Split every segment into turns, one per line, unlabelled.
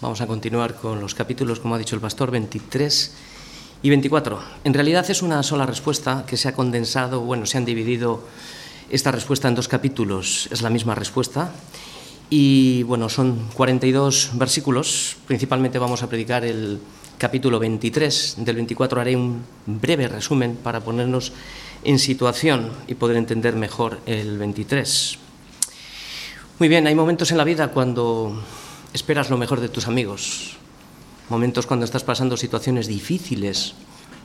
Vamos a continuar con los capítulos, como ha dicho el pastor, 23 y 24. En realidad es una sola respuesta que se ha condensado, bueno, se han dividido esta respuesta en dos capítulos. Es la misma respuesta. Y bueno, son 42 versículos. Principalmente vamos a predicar el capítulo 23. Del 24 haré un breve resumen para ponernos en situación y poder entender mejor el 23. Muy bien, hay momentos en la vida cuando esperas lo mejor de tus amigos, momentos cuando estás pasando situaciones difíciles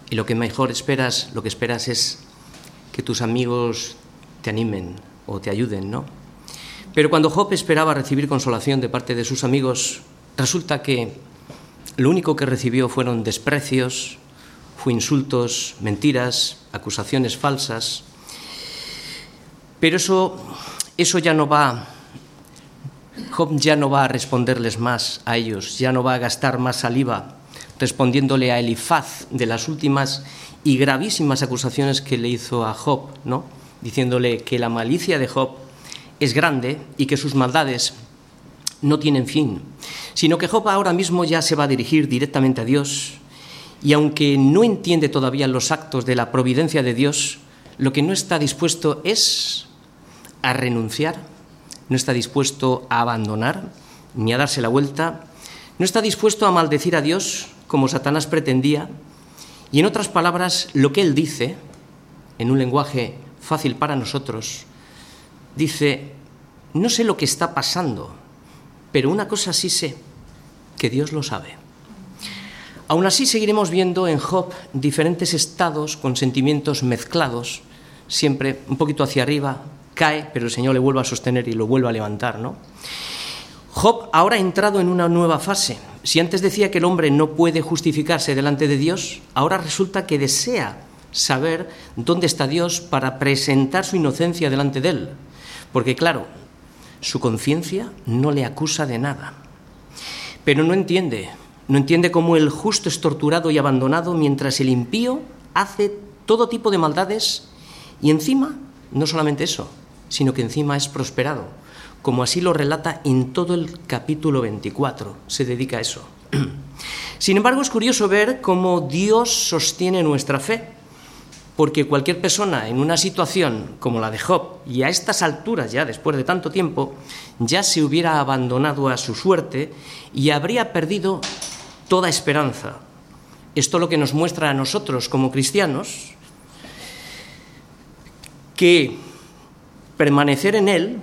y lo que mejor esperas, lo que esperas es que tus amigos te animen o te ayuden, ¿no? Pero cuando Job esperaba recibir consolación de parte de sus amigos, resulta que lo único que recibió fueron desprecios, fue insultos, mentiras, acusaciones falsas. Pero eso, eso ya no va Job ya no va a responderles más a ellos, ya no va a gastar más saliva respondiéndole a Elifaz de las últimas y gravísimas acusaciones que le hizo a Job, ¿no? diciéndole que la malicia de Job es grande y que sus maldades no tienen fin, sino que Job ahora mismo ya se va a dirigir directamente a Dios y aunque no entiende todavía los actos de la providencia de Dios, lo que no está dispuesto es a renunciar no está dispuesto a abandonar ni a darse la vuelta, no está dispuesto a maldecir a Dios como Satanás pretendía, y en otras palabras, lo que él dice, en un lenguaje fácil para nosotros, dice, no sé lo que está pasando, pero una cosa sí sé, que Dios lo sabe. Aún así seguiremos viendo en Job diferentes estados con sentimientos mezclados, siempre un poquito hacia arriba, cae, pero el Señor le vuelve a sostener y lo vuelve a levantar, ¿no? Job ahora ha entrado en una nueva fase. Si antes decía que el hombre no puede justificarse delante de Dios, ahora resulta que desea saber dónde está Dios para presentar su inocencia delante de él. Porque claro, su conciencia no le acusa de nada. Pero no entiende, no entiende cómo el justo es torturado y abandonado mientras el impío hace todo tipo de maldades y encima, no solamente eso, sino que encima es prosperado, como así lo relata en todo el capítulo 24, se dedica a eso. Sin embargo, es curioso ver cómo Dios sostiene nuestra fe, porque cualquier persona en una situación como la de Job, y a estas alturas ya, después de tanto tiempo, ya se hubiera abandonado a su suerte y habría perdido toda esperanza. Esto lo que nos muestra a nosotros como cristianos, que permanecer en Él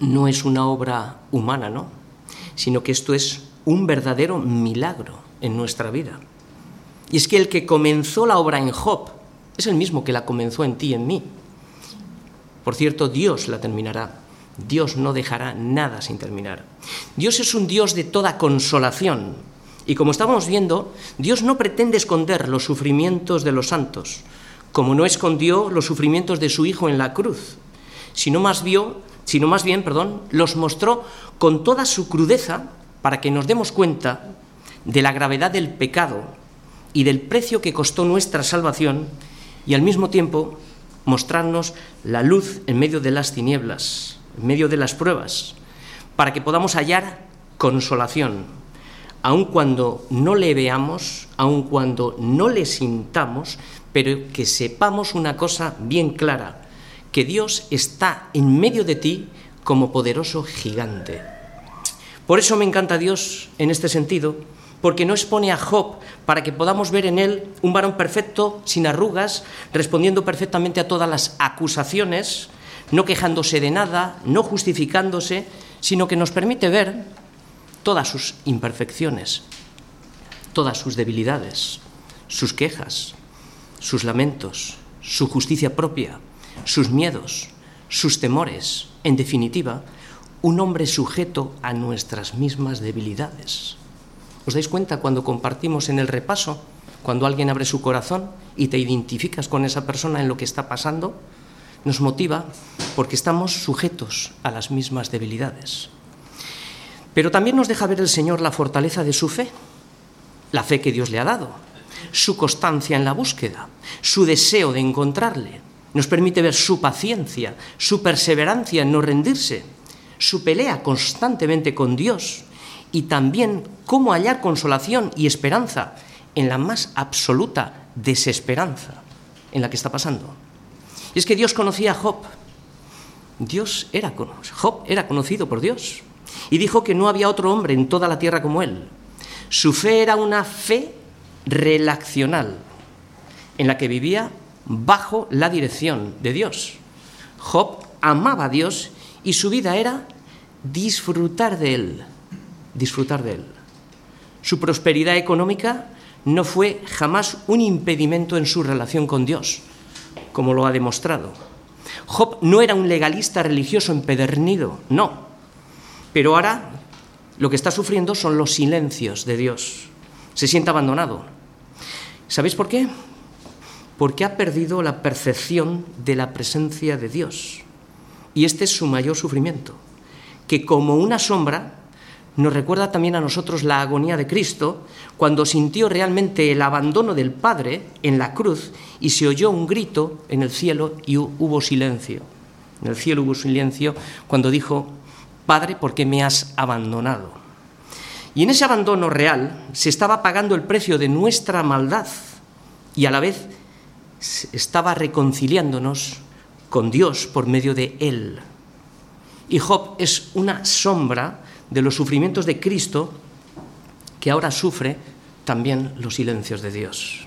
no es una obra humana, ¿no? Sino que esto es un verdadero milagro en nuestra vida. Y es que el que comenzó la obra en Job es el mismo que la comenzó en ti y en mí. Por cierto, Dios la terminará. Dios no dejará nada sin terminar. Dios es un Dios de toda consolación. Y como estamos viendo, Dios no pretende esconder los sufrimientos de los santos, como no escondió los sufrimientos de su Hijo en la cruz, sino más, sino más bien perdón, los mostró con toda su crudeza para que nos demos cuenta de la gravedad del pecado y del precio que costó nuestra salvación y al mismo tiempo mostrarnos la luz en medio de las tinieblas, en medio de las pruebas, para que podamos hallar consolación, aun cuando no le veamos, aun cuando no le sintamos, pero que sepamos una cosa bien clara, que Dios está en medio de ti como poderoso gigante. Por eso me encanta Dios en este sentido, porque no expone a Job para que podamos ver en él un varón perfecto, sin arrugas, respondiendo perfectamente a todas las acusaciones, no quejándose de nada, no justificándose, sino que nos permite ver todas sus imperfecciones, todas sus debilidades, sus quejas, sus lamentos, su justicia propia, sus miedos, sus temores, en definitiva, un hombre sujeto a nuestras mismas debilidades. ¿Os dais cuenta cuando compartimos en el repaso, cuando alguien abre su corazón y te identificas con esa persona en lo que está pasando? Nos motiva porque estamos sujetos a las mismas debilidades. Pero también nos deja ver el Señor la fortaleza de su fe, la fe que Dios le ha dado, su constancia en la búsqueda, su deseo de encontrarle. Nos permite ver su paciencia, su perseverancia en no rendirse, su pelea constantemente con Dios y también cómo hallar consolación y esperanza en la más absoluta desesperanza en la que está pasando. Y es que Dios conocía a Job. Dios era Job era conocido por Dios y dijo que no había otro hombre en toda la tierra como él. Su fe era una fe relacional en la que vivía bajo la dirección de Dios. Job amaba a Dios y su vida era disfrutar de él, disfrutar de él. Su prosperidad económica no fue jamás un impedimento en su relación con Dios, como lo ha demostrado. Job no era un legalista religioso empedernido, no. Pero ahora lo que está sufriendo son los silencios de Dios. Se siente abandonado. ¿Sabéis por qué? Porque ha perdido la percepción de la presencia de Dios. Y este es su mayor sufrimiento, que como una sombra nos recuerda también a nosotros la agonía de Cristo cuando sintió realmente el abandono del Padre en la cruz y se oyó un grito en el cielo y hubo silencio. En el cielo hubo silencio cuando dijo, Padre, ¿por qué me has abandonado? Y en ese abandono real se estaba pagando el precio de nuestra maldad y a la vez estaba reconciliándonos con Dios por medio de Él. Y Job es una sombra de los sufrimientos de Cristo que ahora sufre también los silencios de Dios.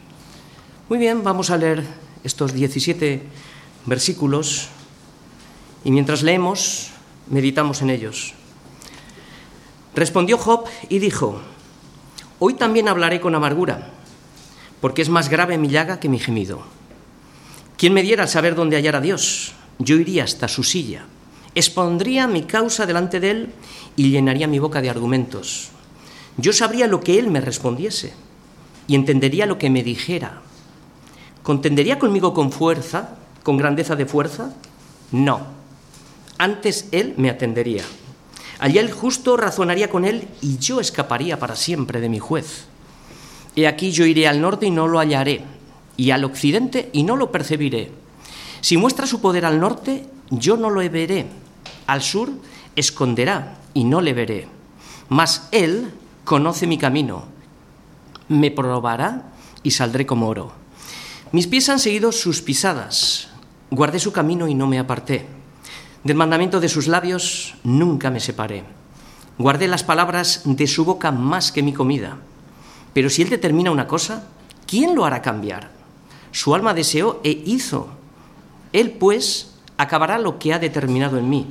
Muy bien, vamos a leer estos 17 versículos y mientras leemos, meditamos en ellos. Respondió Job y dijo, Hoy también hablaré con amargura, porque es más grave mi llaga que mi gemido. ¿Quién me diera saber dónde hallar a Dios? Yo iría hasta su silla expondría mi causa delante de él y llenaría mi boca de argumentos. Yo sabría lo que él me respondiese y entendería lo que me dijera. ¿Contendería conmigo con fuerza, con grandeza de fuerza? No. Antes él me atendería. Allí el justo razonaría con él y yo escaparía para siempre de mi juez. He aquí yo iré al norte y no lo hallaré, y al occidente y no lo percibiré. Si muestra su poder al norte, yo no lo veré. Al sur esconderá y no le veré. Mas él conoce mi camino. Me probará y saldré como oro. Mis pies han seguido sus pisadas. Guardé su camino y no me aparté. Del mandamiento de sus labios nunca me separé. Guardé las palabras de su boca más que mi comida. Pero si él determina una cosa, ¿quién lo hará cambiar? Su alma deseó e hizo. Él, pues, acabará lo que ha determinado en mí.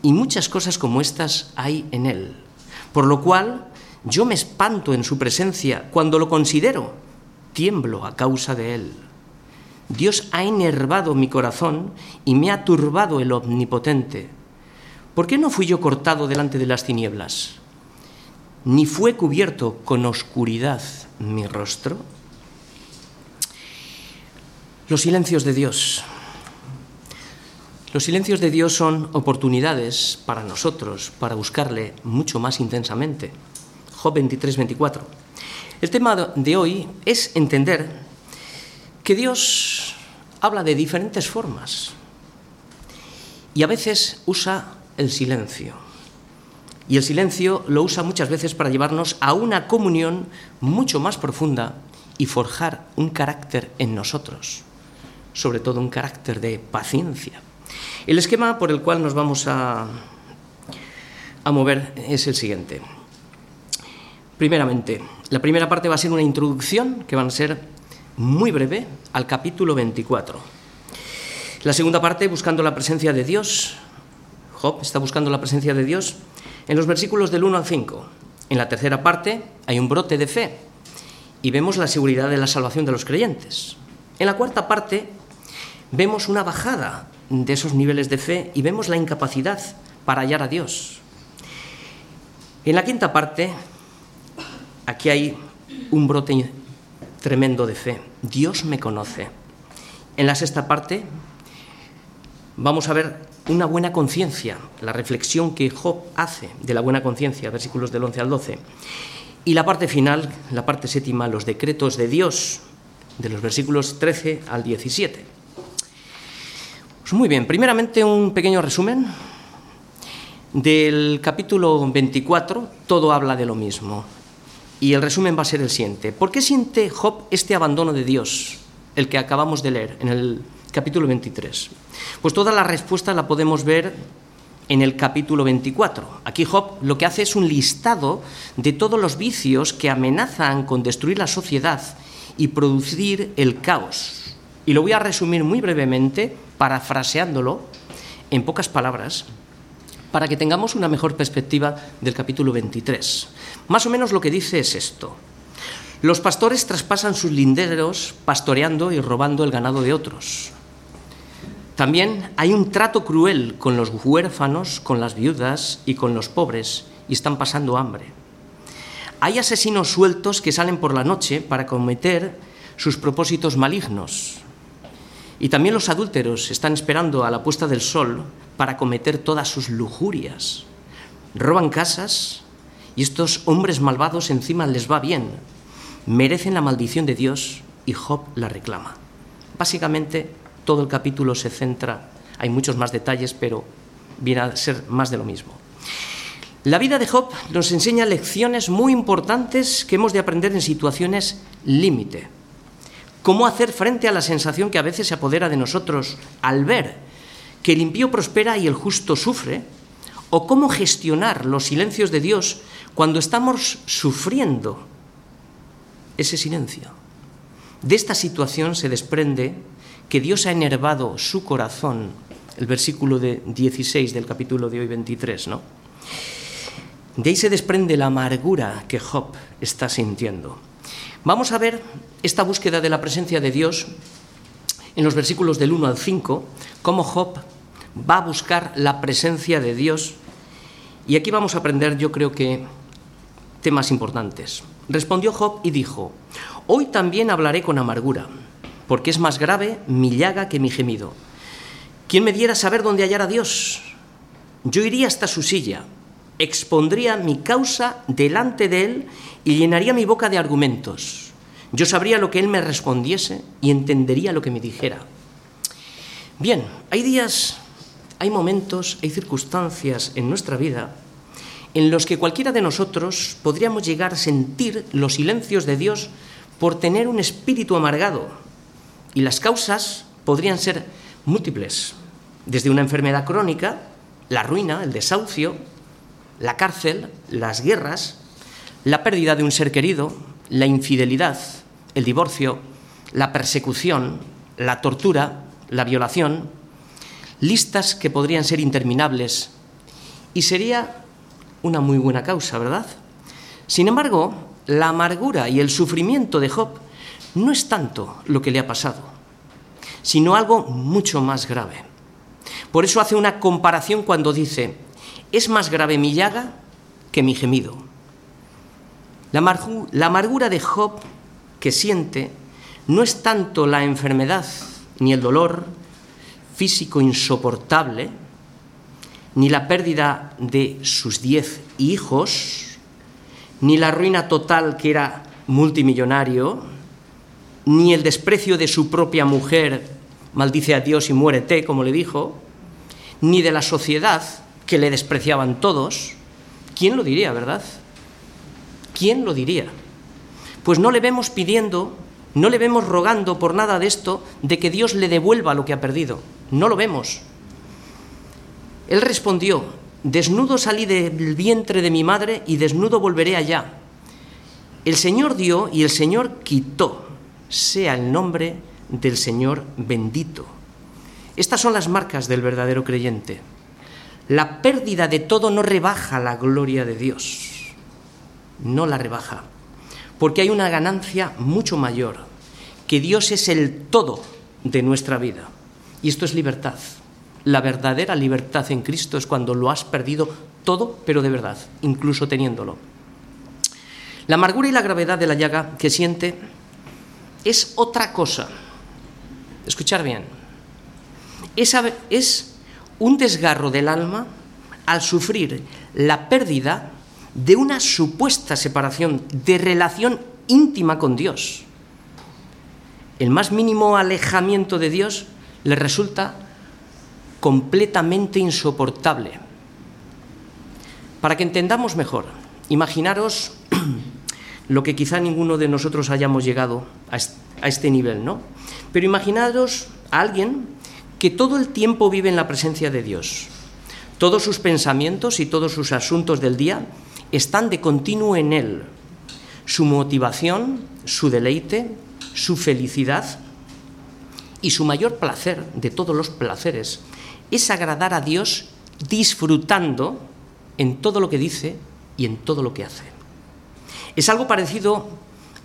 Y muchas cosas como estas hay en Él. Por lo cual yo me espanto en su presencia cuando lo considero. Tiemblo a causa de Él. Dios ha enervado mi corazón y me ha turbado el omnipotente. ¿Por qué no fui yo cortado delante de las tinieblas? Ni fue cubierto con oscuridad mi rostro. Los silencios de Dios. Los silencios de Dios son oportunidades para nosotros, para buscarle mucho más intensamente. Job 23, 24. El tema de hoy es entender que Dios habla de diferentes formas y a veces usa el silencio. Y el silencio lo usa muchas veces para llevarnos a una comunión mucho más profunda y forjar un carácter en nosotros, sobre todo un carácter de paciencia. El esquema por el cual nos vamos a, a mover es el siguiente. Primeramente, la primera parte va a ser una introducción que va a ser muy breve al capítulo 24. La segunda parte, buscando la presencia de Dios. Job está buscando la presencia de Dios en los versículos del 1 al 5. En la tercera parte hay un brote de fe y vemos la seguridad de la salvación de los creyentes. En la cuarta parte vemos una bajada de esos niveles de fe y vemos la incapacidad para hallar a Dios. En la quinta parte, aquí hay un brote tremendo de fe. Dios me conoce. En la sexta parte, vamos a ver una buena conciencia, la reflexión que Job hace de la buena conciencia, versículos del 11 al 12. Y la parte final, la parte séptima, los decretos de Dios, de los versículos 13 al 17. Pues muy bien, primeramente un pequeño resumen. del capítulo 24 todo habla de lo mismo. Y el resumen va a ser el siguiente. ¿Por qué siente Job este abandono de Dios, el que acabamos de leer en el capítulo 23? Pues toda la respuesta la podemos ver en el capítulo 24. Aquí Job lo que hace es un listado de todos los vicios que amenazan con destruir la sociedad y producir el caos. Y lo voy a resumir muy brevemente, parafraseándolo en pocas palabras, para que tengamos una mejor perspectiva del capítulo 23. Más o menos lo que dice es esto. Los pastores traspasan sus linderos pastoreando y robando el ganado de otros. También hay un trato cruel con los huérfanos, con las viudas y con los pobres, y están pasando hambre. Hay asesinos sueltos que salen por la noche para cometer sus propósitos malignos. Y también los adúlteros están esperando a la puesta del sol para cometer todas sus lujurias. Roban casas y estos hombres malvados encima les va bien. Merecen la maldición de Dios y Job la reclama. Básicamente, todo el capítulo se centra, hay muchos más detalles, pero viene a ser más de lo mismo. La vida de Job nos enseña lecciones muy importantes que hemos de aprender en situaciones límite. Cómo hacer frente a la sensación que a veces se apodera de nosotros al ver que el impío prospera y el justo sufre, o cómo gestionar los silencios de Dios cuando estamos sufriendo ese silencio. De esta situación se desprende que Dios ha enervado su corazón, el versículo de 16 del capítulo de hoy 23, ¿no? De ahí se desprende la amargura que Job está sintiendo. Vamos a ver esta búsqueda de la presencia de Dios en los versículos del 1 al 5, cómo Job va a buscar la presencia de Dios. Y aquí vamos a aprender, yo creo que, temas importantes. Respondió Job y dijo, Hoy también hablaré con amargura porque es más grave mi llaga que mi gemido. ¿Quién me diera saber dónde hallar a Dios? Yo iría hasta su silla, expondría mi causa delante de él y llenaría mi boca de argumentos. Yo sabría lo que él me respondiese y entendería lo que me dijera. Bien, hay días, hay momentos, hay circunstancias en nuestra vida en los que cualquiera de nosotros podríamos llegar a sentir los silencios de Dios por tener un espíritu amargado, y las causas podrían ser múltiples, desde una enfermedad crónica, la ruina, el desahucio, la cárcel, las guerras, la pérdida de un ser querido, la infidelidad, el divorcio, la persecución, la tortura, la violación, listas que podrían ser interminables. Y sería una muy buena causa, ¿verdad? Sin embargo, la amargura y el sufrimiento de Job no es tanto lo que le ha pasado, sino algo mucho más grave. Por eso hace una comparación cuando dice, es más grave mi llaga que mi gemido. La, amargura de Job que siente no es tanto la enfermedad ni el dolor físico insoportable, ni la pérdida de sus diez hijos, ni la ruina total que era multimillonario, ni el desprecio de su propia mujer, maldice a Dios y muérete, como le dijo, ni de la sociedad, que le despreciaban todos. ¿Quién lo diría, verdad? ¿Quién lo diría? Pues no le vemos pidiendo, no le vemos rogando por nada de esto, de que Dios le devuelva lo que ha perdido. No lo vemos. Él respondió, desnudo salí del vientre de mi madre y desnudo volveré allá. El Señor dio y el Señor quitó sea el nombre del Señor bendito. Estas son las marcas del verdadero creyente. La pérdida de todo no rebaja la gloria de Dios, no la rebaja, porque hay una ganancia mucho mayor, que Dios es el todo de nuestra vida. Y esto es libertad. La verdadera libertad en Cristo es cuando lo has perdido todo, pero de verdad, incluso teniéndolo. La amargura y la gravedad de la llaga que siente es otra cosa. Escuchar bien. es un desgarro del alma al sufrir la pérdida de una supuesta separación de relación íntima con Dios. El más mínimo alejamiento de Dios le resulta completamente insoportable. Para que entendamos mejor, imaginaros lo que quizá ninguno de nosotros hayamos llegado a este nivel, ¿no? Pero imaginaros a alguien que todo el tiempo vive en la presencia de Dios. Todos sus pensamientos y todos sus asuntos del día están de continuo en Él. Su motivación, su deleite, su felicidad y su mayor placer de todos los placeres es agradar a Dios disfrutando en todo lo que dice y en todo lo que hace. Es algo parecido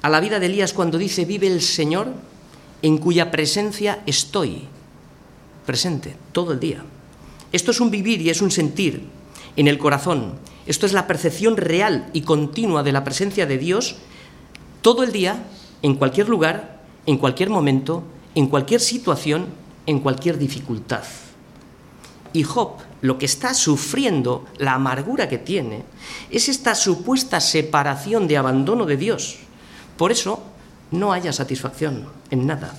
a la vida de Elías cuando dice, vive el Señor en cuya presencia estoy, presente, todo el día. Esto es un vivir y es un sentir en el corazón. Esto es la percepción real y continua de la presencia de Dios todo el día, en cualquier lugar, en cualquier momento, en cualquier situación, en cualquier dificultad. Y Job lo que está sufriendo, la amargura que tiene, es esta supuesta separación de abandono de Dios. Por eso no haya satisfacción en nada,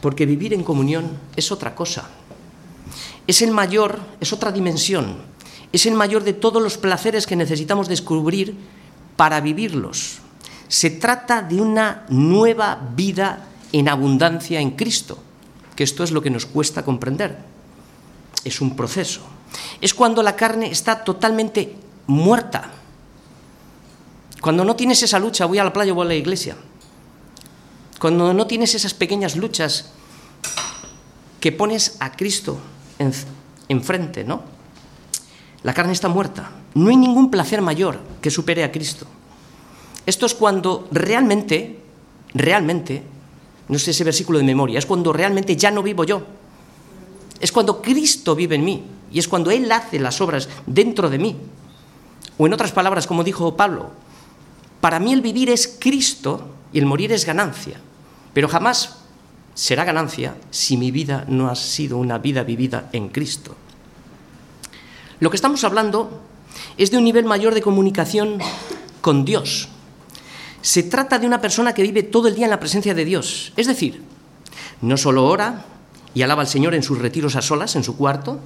porque vivir en comunión es otra cosa. Es el mayor, es otra dimensión, es el mayor de todos los placeres que necesitamos descubrir para vivirlos. Se trata de una nueva vida en abundancia en Cristo, que esto es lo que nos cuesta comprender. Es un proceso. Es cuando la carne está totalmente muerta. Cuando no tienes esa lucha, voy a la playa o voy a la iglesia. Cuando no tienes esas pequeñas luchas que pones a Cristo enfrente, ¿no? La carne está muerta. No hay ningún placer mayor que supere a Cristo. Esto es cuando realmente, realmente, no sé ese versículo de memoria, es cuando realmente ya no vivo yo. Es cuando Cristo vive en mí y es cuando Él hace las obras dentro de mí. O en otras palabras, como dijo Pablo, para mí el vivir es Cristo y el morir es ganancia, pero jamás será ganancia si mi vida no ha sido una vida vivida en Cristo. Lo que estamos hablando es de un nivel mayor de comunicación con Dios. Se trata de una persona que vive todo el día en la presencia de Dios. Es decir, no solo ora y alaba al Señor en sus retiros a solas, en su cuarto,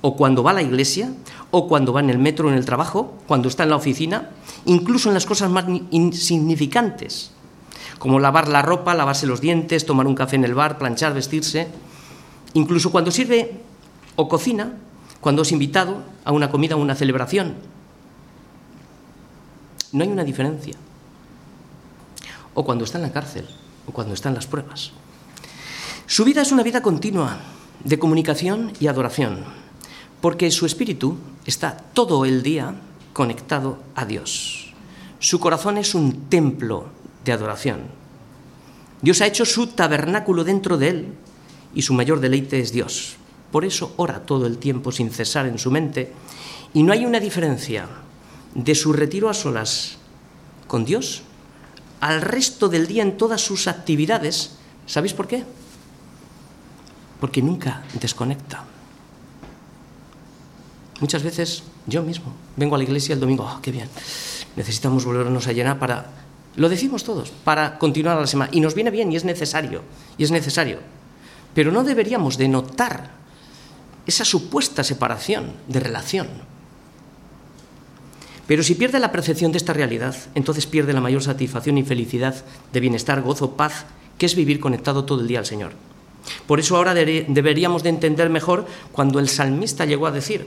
o cuando va a la iglesia, o cuando va en el metro en el trabajo, cuando está en la oficina, incluso en las cosas más insignificantes, como lavar la ropa, lavarse los dientes, tomar un café en el bar, planchar, vestirse, incluso cuando sirve o cocina, cuando es invitado a una comida o una celebración. No hay una diferencia. O cuando está en la cárcel, o cuando está en las pruebas. Su vida es una vida continua de comunicación y adoración, porque su espíritu está todo el día conectado a Dios. Su corazón es un templo de adoración. Dios ha hecho su tabernáculo dentro de él y su mayor deleite es Dios. Por eso ora todo el tiempo sin cesar en su mente y no hay una diferencia de su retiro a solas con Dios al resto del día en todas sus actividades. ¿Sabéis por qué? Porque nunca desconecta. Muchas veces yo mismo vengo a la iglesia el domingo, oh, qué bien, necesitamos volvernos a llenar para, lo decimos todos, para continuar la semana. Y nos viene bien y es necesario, y es necesario. Pero no deberíamos de notar esa supuesta separación de relación. Pero si pierde la percepción de esta realidad, entonces pierde la mayor satisfacción y felicidad de bienestar, gozo, paz, que es vivir conectado todo el día al Señor. Por eso ahora deberíamos de entender mejor cuando el salmista llegó a decir,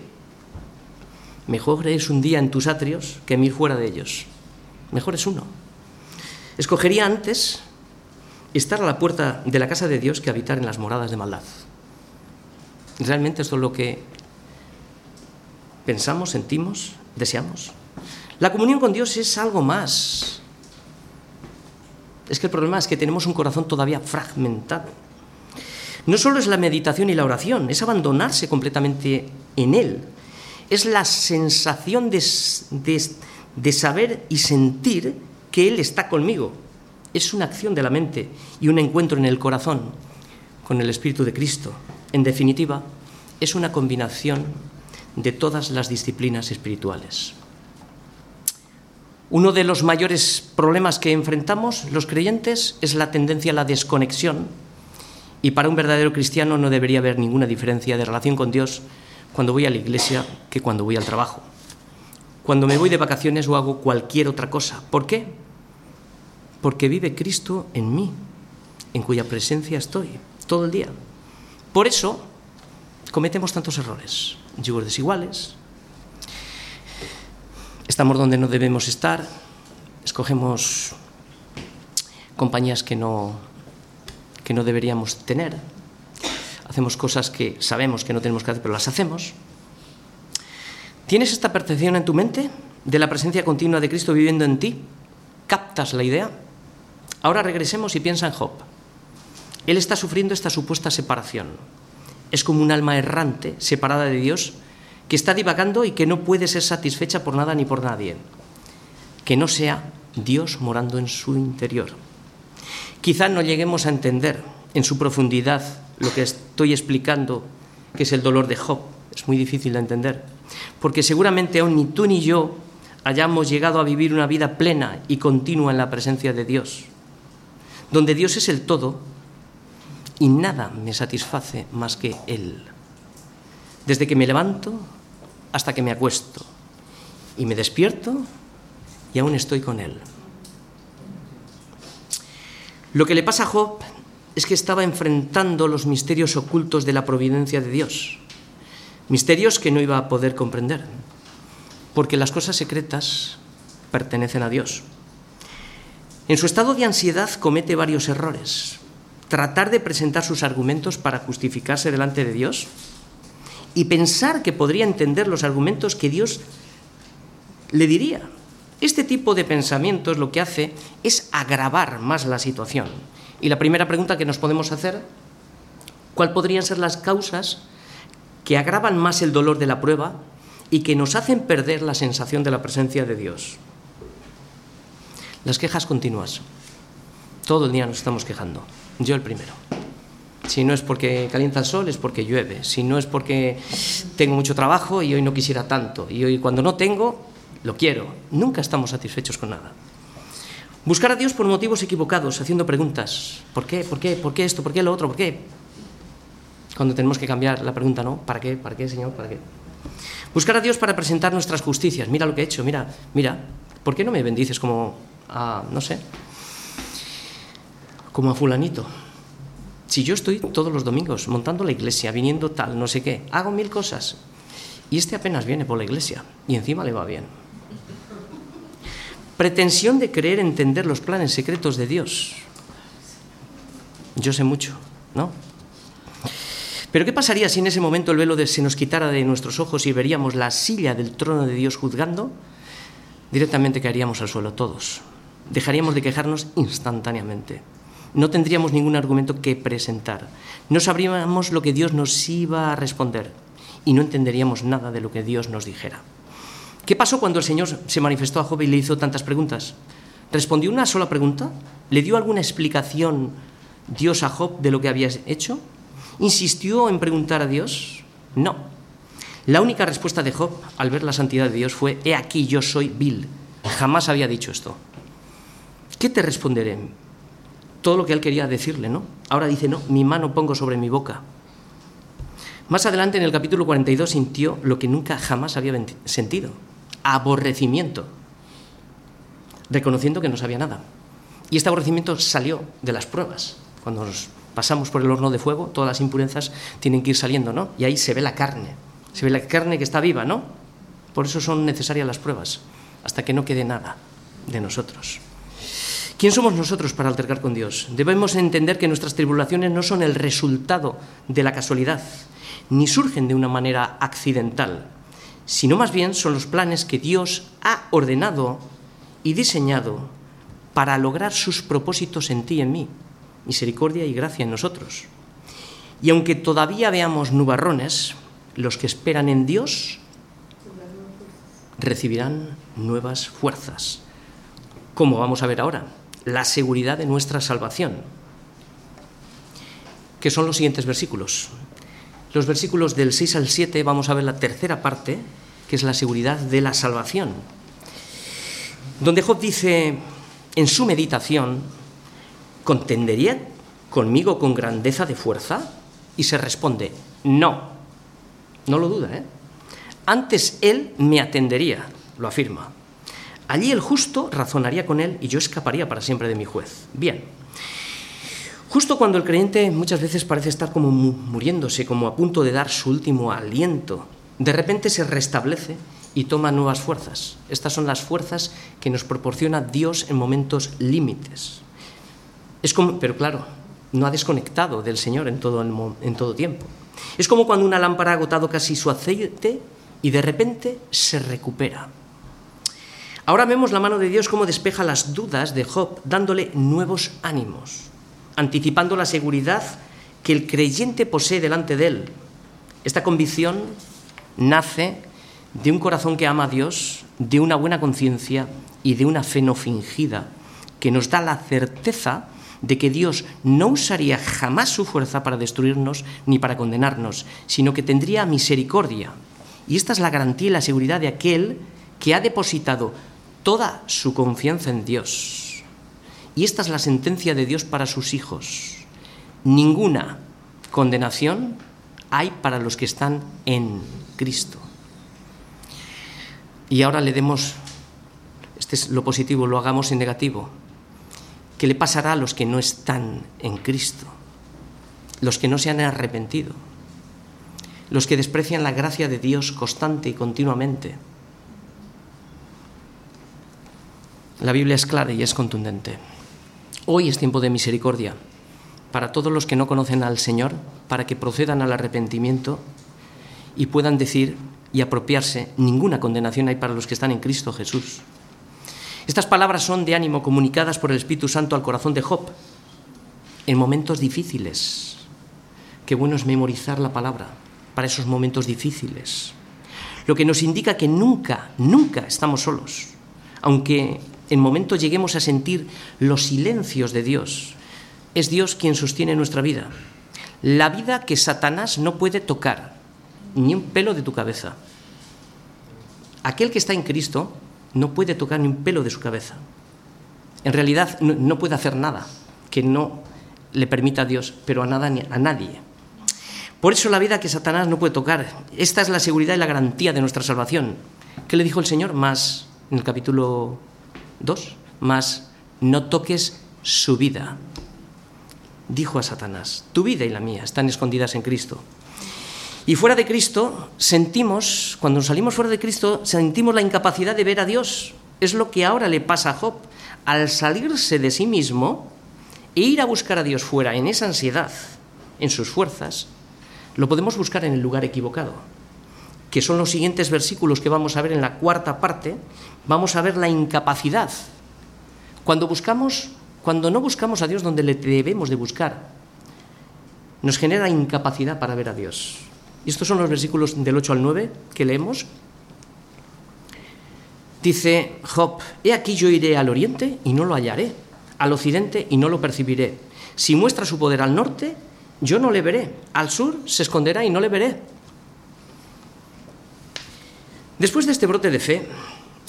Mejor es un día en tus atrios que mil fuera de ellos. Mejor es uno. Escogería antes estar a la puerta de la casa de Dios que habitar en las moradas de maldad. ¿Realmente esto es lo que pensamos, sentimos, deseamos? La comunión con Dios es algo más. Es que el problema es que tenemos un corazón todavía fragmentado. No solo es la meditación y la oración, es abandonarse completamente en Él, es la sensación de, saber y sentir que Él está conmigo. Es una acción de la mente y un encuentro en el corazón con el Espíritu de Cristo. En definitiva, es una combinación de todas las disciplinas espirituales. Uno de los mayores problemas que enfrentamos los creyentes es la tendencia a la desconexión y para un verdadero cristiano no debería haber ninguna diferencia de relación con Dios cuando voy a la iglesia que cuando voy al trabajo, cuando me voy de vacaciones o hago cualquier otra cosa. ¿Por qué? Porque vive Cristo en mí, en cuya presencia estoy todo el día. Por eso cometemos tantos errores, yugos desiguales, estamos donde no debemos estar, escogemos compañías que no, que no deberíamos tener, hacemos cosas que sabemos que no tenemos que hacer, pero las hacemos. ¿Tienes esta percepción en tu mente de la presencia continua de Cristo viviendo en ti? ¿Captas la idea? Ahora regresemos y piensa en Job. Él está sufriendo esta supuesta separación. Es como un alma errante, separada de Dios, que está divagando y que no puede ser satisfecha por nada ni por nadie. Que no sea Dios morando en su interior. Quizá no lleguemos a entender en su profundidad lo que estoy explicando, que es el dolor de Job. Es muy difícil de entender, porque seguramente aún ni tú ni yo hayamos llegado a vivir una vida plena y continua en la presencia de Dios, donde Dios es el todo y nada me satisface más que Él. Desde que me levanto hasta que me acuesto y me despierto y aún estoy con Él. Lo que le pasa a Job es que estaba enfrentando los misterios ocultos de la providencia de Dios, misterios que no iba a poder comprender, porque las cosas secretas pertenecen a Dios. En su estado de ansiedad comete varios errores. Tratar de presentar sus argumentos para justificarse delante de Dios y pensar que podría entender los argumentos que Dios le diría. Este tipo de pensamientos lo que hace es agravar más la situación y la primera pregunta que nos podemos hacer, ¿cuál podrían ser las causas que agravan más el dolor de la prueba y que nos hacen perder la sensación de la presencia de Dios? Las quejas continuas. Todo el día nos estamos quejando. Yo el primero. Si no es porque calienta el sol, es porque llueve. Si no es porque tengo mucho trabajo y hoy no quisiera tanto. Y hoy cuando no tengo, lo quiero. Nunca estamos satisfechos con nada. Buscar a Dios por motivos equivocados, haciendo preguntas. ¿Por qué? ¿Por qué? ¿Por qué esto? ¿Por qué lo otro? ¿Por qué? Cuando tenemos que cambiar la pregunta, ¿no? ¿Para qué? ¿Para qué, Señor? ¿Para qué? Buscar a Dios para presentar nuestras justicias. Mira lo que he hecho, mira, mira. ¿Por qué no me bendices como a, no sé, como a fulanito? Si yo estoy todos los domingos montando la iglesia, viniendo tal, no sé qué, hago mil cosas. Y este apenas viene por la iglesia y encima le va bien pretensión de creer entender los planes secretos de Dios. Yo sé mucho, ¿no? Pero ¿qué pasaría si en ese momento el velo se nos quitara de nuestros ojos y veríamos la silla del trono de Dios juzgando? Directamente caeríamos al suelo todos. Dejaríamos de quejarnos instantáneamente. No tendríamos ningún argumento que presentar. No sabríamos lo que Dios nos iba a responder y no entenderíamos nada de lo que Dios nos dijera. ¿Qué pasó cuando el Señor se manifestó a Job y le hizo tantas preguntas? ¿Respondió una sola pregunta? ¿Le dio alguna explicación Dios a Job de lo que había hecho? ¿Insistió en preguntar a Dios? No. La única respuesta de Job al ver la santidad de Dios fue, he aquí yo soy vil. Jamás había dicho esto. ¿Qué te responderé? Todo lo que él quería decirle, ¿no? Ahora dice, no, mi mano pongo sobre mi boca. Más adelante en el capítulo 42 sintió lo que nunca jamás había sentido aborrecimiento, reconociendo que no sabía nada. Y este aborrecimiento salió de las pruebas. Cuando nos pasamos por el horno de fuego, todas las impurezas tienen que ir saliendo, ¿no? Y ahí se ve la carne, se ve la carne que está viva, ¿no? Por eso son necesarias las pruebas, hasta que no quede nada de nosotros. ¿Quién somos nosotros para altercar con Dios? Debemos entender que nuestras tribulaciones no son el resultado de la casualidad, ni surgen de una manera accidental, sino más bien son los planes que Dios ha ordenado y diseñado para lograr sus propósitos en ti y en mí, misericordia y gracia en nosotros. Y aunque todavía veamos nubarrones, los que esperan en Dios recibirán nuevas fuerzas. Como vamos a ver ahora, la seguridad de nuestra salvación, que son los siguientes versículos. Los versículos del 6 al 7 vamos a ver la tercera parte, que es la seguridad de la salvación. Donde Job dice en su meditación, ¿contendería conmigo con grandeza de fuerza? Y se responde, no, no lo duda, ¿eh? Antes él me atendería, lo afirma. Allí el justo razonaría con él y yo escaparía para siempre de mi juez. Bien. Justo cuando el creyente muchas veces parece estar como muriéndose, como a punto de dar su último aliento, de repente se restablece y toma nuevas fuerzas. Estas son las fuerzas que nos proporciona Dios en momentos límites. Es como, pero claro, no ha desconectado del Señor en todo, en todo tiempo. Es como cuando una lámpara ha agotado casi su aceite y de repente se recupera. Ahora vemos la mano de Dios como despeja las dudas de Job, dándole nuevos ánimos, anticipando la seguridad que el creyente posee delante de él. Esta convicción nace de un corazón que ama a Dios, de una buena conciencia y de una fe no fingida, que nos da la certeza de que Dios no usaría jamás su fuerza para destruirnos ni para condenarnos, sino que tendría misericordia. Y esta es la garantía y la seguridad de aquel que ha depositado toda su confianza en Dios. Y esta es la sentencia de Dios para sus hijos. Ninguna condenación hay para los que están en Cristo. Y ahora le demos, este es lo positivo, lo hagamos en negativo. ¿Qué le pasará a los que no están en Cristo? Los que no se han arrepentido. Los que desprecian la gracia de Dios constante y continuamente. La Biblia es clara y es contundente. Hoy es tiempo de misericordia para todos los que no conocen al Señor, para que procedan al arrepentimiento y puedan decir y apropiarse, ninguna condenación hay para los que están en Cristo Jesús. Estas palabras son de ánimo comunicadas por el Espíritu Santo al corazón de Job en momentos difíciles. Qué bueno es memorizar la palabra para esos momentos difíciles. Lo que nos indica que nunca, nunca estamos solos. Aunque en momentos lleguemos a sentir los silencios de Dios, es Dios quien sostiene nuestra vida. La vida que Satanás no puede tocar, ni un pelo de tu cabeza. Aquel que está en Cristo no puede tocar ni un pelo de su cabeza. En realidad no, puede hacer nada que no le permita a Dios, pero a nada ni a nadie. Por eso la vida que Satanás no puede tocar. Esta es la seguridad y la garantía de nuestra salvación. ¿Qué le dijo el Señor? Más en el capítulo 2, más no toques su vida. Dijo a Satanás, tu vida y la mía están escondidas en Cristo. Y fuera de Cristo sentimos, cuando salimos fuera de Cristo, sentimos la incapacidad de ver a Dios. Es lo que ahora le pasa a Job. Al salirse de sí mismo e ir a buscar a Dios fuera, en esa ansiedad, en sus fuerzas, lo podemos buscar en el lugar equivocado, que son los siguientes versículos que vamos a ver en la cuarta parte. Vamos a ver la incapacidad. Cuando buscamos, cuando no buscamos a Dios donde le debemos de buscar, nos genera incapacidad para ver a Dios. Y estos son los versículos del 8 al 9 que leemos. Dice Job, he aquí yo iré al oriente y no lo hallaré, al occidente y no lo percibiré. Si muestra su poder al norte, yo no le veré, al sur se esconderá y no le veré. Después de este brote de fe,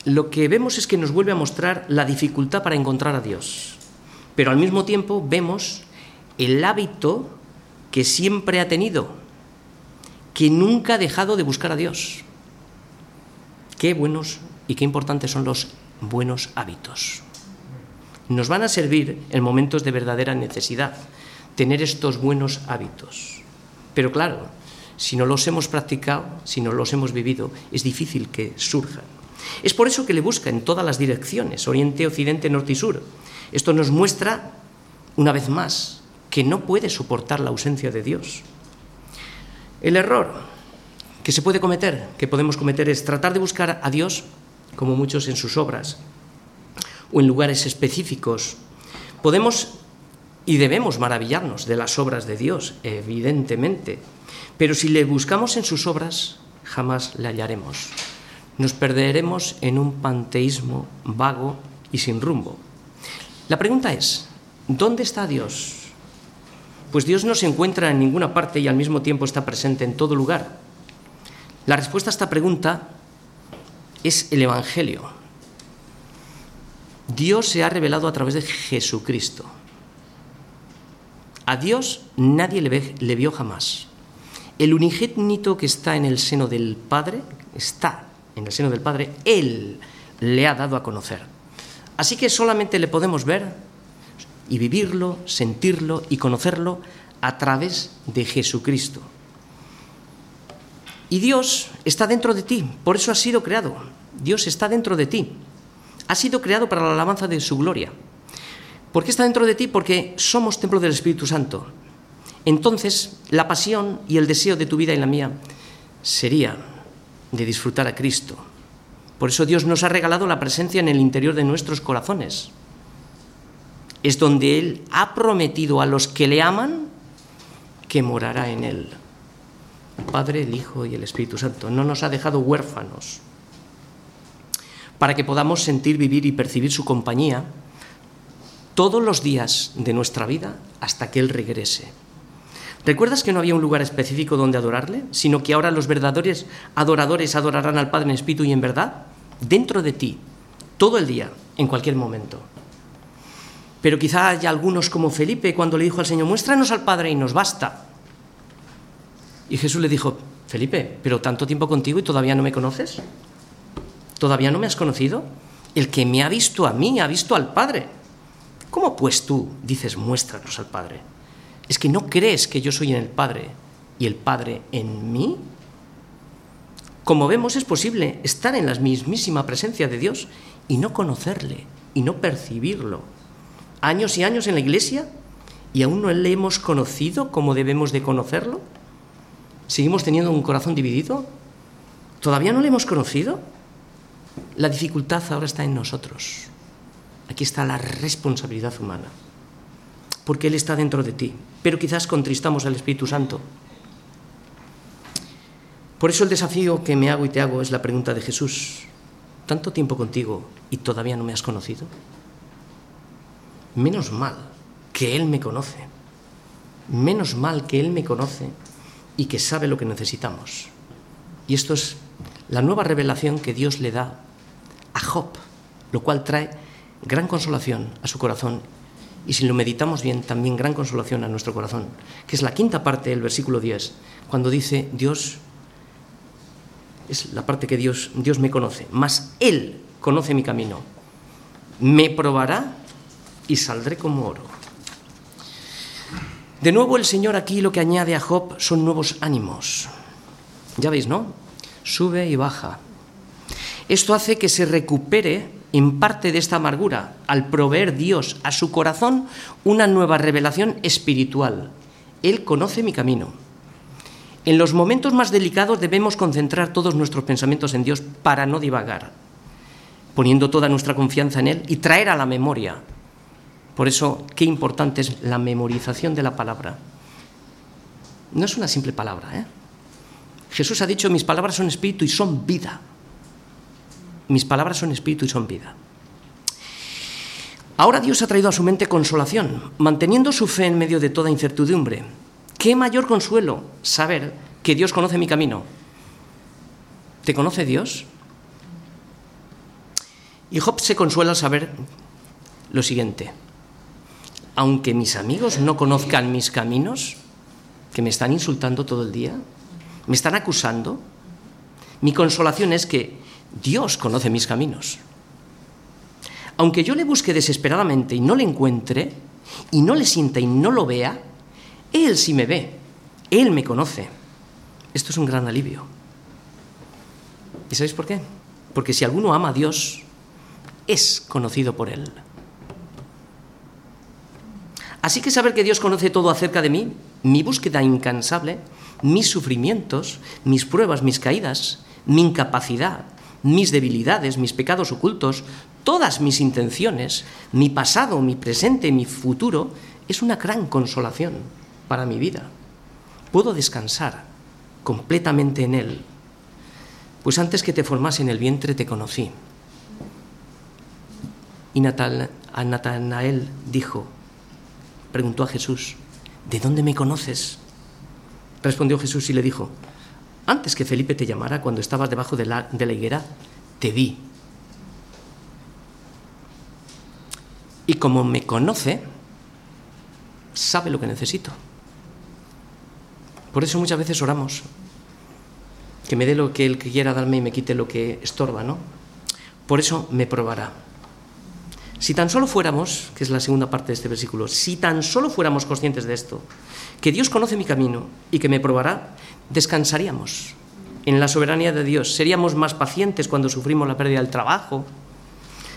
lo que vemos es que nos vuelve a mostrar la dificultad para encontrar a Dios, pero al mismo tiempo vemos el hábito que siempre ha tenido que nunca ha dejado de buscar a Dios. Qué buenos y qué importantes son los buenos hábitos. Nos van a servir en momentos de verdadera necesidad tener estos buenos hábitos. Pero claro, si no los hemos practicado, si no los hemos vivido, es difícil que surjan. Es por eso que le busca en todas las direcciones, oriente, occidente, norte y sur. Esto nos muestra, una vez más, que no puede soportar la ausencia de Dios. El error que se puede cometer, que podemos cometer, es tratar de buscar a Dios, como muchos en sus obras, o en lugares específicos. Podemos y debemos maravillarnos de las obras de Dios, evidentemente, pero si le buscamos en sus obras, jamás le hallaremos. Nos perderemos en un panteísmo vago y sin rumbo. La pregunta es, ¿dónde está Dios? Pues Dios no se encuentra en ninguna parte y al mismo tiempo está presente en todo lugar. La respuesta a esta pregunta es el Evangelio. Dios se ha revelado a través de Jesucristo. A Dios nadie le, vio jamás. El unigénito que está en el seno del Padre está en el seno del Padre, Él le ha dado a conocer. Así que solamente le podemos ver y vivirlo, sentirlo y conocerlo a través de Jesucristo. Y Dios está dentro de ti, por eso has sido creado. Dios está dentro de ti. Ha sido creado para la alabanza de su gloria. ¿Por qué está dentro de ti? Porque somos templo del Espíritu Santo. Entonces, la pasión y el deseo de tu vida y la mía sería de disfrutar a Cristo. Por eso Dios nos ha regalado la presencia en el interior de nuestros corazones. Es donde Él ha prometido a los que le aman que morará en Él. El Padre, el Hijo y el Espíritu Santo. No nos ha dejado huérfanos para que podamos sentir, vivir y percibir su compañía todos los días de nuestra vida hasta que Él regrese. ¿Recuerdas que no había un lugar específico donde adorarle, sino que ahora los verdaderos adoradores adorarán al Padre en espíritu y en verdad? Dentro de ti, todo el día, en cualquier momento. Pero quizá haya algunos como Felipe cuando le dijo al Señor, muéstranos al Padre y nos basta. Y Jesús le dijo, Felipe, pero tanto tiempo contigo y todavía no me conoces. ¿Todavía no me has conocido? El que me ha visto a mí ha visto al Padre. ¿Cómo pues tú dices, muéstranos al Padre? ¿Es que no crees que yo soy en el Padre y el Padre en mí? Como vemos, es posible estar en la mismísima presencia de Dios y no conocerle y no percibirlo. Años y años en la iglesia y aún no le hemos conocido como debemos de conocerlo. ¿Seguimos teniendo un corazón dividido? ¿Todavía no le hemos conocido? La dificultad ahora está en nosotros. Aquí está la responsabilidad humana porque Él está dentro de ti. Pero quizás contristamos al Espíritu Santo. Por eso el desafío que me hago y te hago es la pregunta de Jesús. ¿Tanto tiempo contigo y todavía no me has conocido? Menos mal que Él me conoce. Menos mal que Él me conoce y que sabe lo que necesitamos. Y esto es la nueva revelación que Dios le da a Job, lo cual trae gran consolación a su corazón y si lo meditamos bien, también gran consolación a nuestro corazón, que es la quinta parte del versículo 10, cuando dice Dios, es la parte que Dios, Dios me conoce, mas Él conoce mi camino, me probará y saldré como oro. De nuevo el Señor aquí lo que añade a Job son nuevos ánimos. Ya veis, ¿no? Sube y baja. Esto hace que se recupere en parte de esta amargura al proveer Dios a su corazón una nueva revelación espiritual. Él conoce mi camino. En los momentos más delicados debemos concentrar todos nuestros pensamientos en Dios para no divagar, poniendo toda nuestra confianza en Él y traer a la memoria. Por eso, qué importante es la memorización de la palabra. No es una simple palabra. ¿eh? Jesús ha dicho, mis palabras son espíritu y son vida mis palabras son espíritu y son vida. Ahora Dios ha traído a su mente consolación, manteniendo su fe en medio de toda incertidumbre. ¿Qué mayor consuelo saber que Dios conoce mi camino? ¿Te conoce Dios? Y Job se consuela al saber lo siguiente. Aunque mis amigos no conozcan mis caminos, que me están insultando todo el día, me están acusando, mi consolación es que Dios conoce mis caminos. Aunque yo le busque desesperadamente y no le encuentre, y no le sienta y no lo vea, Él sí me ve, Él me conoce. Esto es un gran alivio. ¿Y sabéis por qué? Porque si alguno ama a Dios, es conocido por Él. Así que saber que Dios conoce todo acerca de mí, mi búsqueda incansable, mis sufrimientos, mis pruebas, mis caídas, mi incapacidad, mis debilidades, mis pecados ocultos, todas mis intenciones, mi pasado, mi presente, mi futuro, es una gran consolación para mi vida. Puedo descansar completamente en Él, pues antes que te formase en el vientre te conocí. Y a Natanael dijo, preguntó a Jesús, ¿de dónde me conoces? Respondió Jesús y le dijo, antes que Felipe te llamara, cuando estabas debajo de la, de la higuera, te vi. Y como me conoce, sabe lo que necesito. Por eso muchas veces oramos. que me dé lo que Él quiera darme y me quite lo que estorba, ¿no? Por eso me probará. Si tan solo fuéramos, que es la segunda parte de este versículo, si tan solo fuéramos conscientes de esto, que Dios conoce mi camino y que me probará, descansaríamos en la soberanía de Dios, seríamos más pacientes cuando sufrimos la pérdida del trabajo,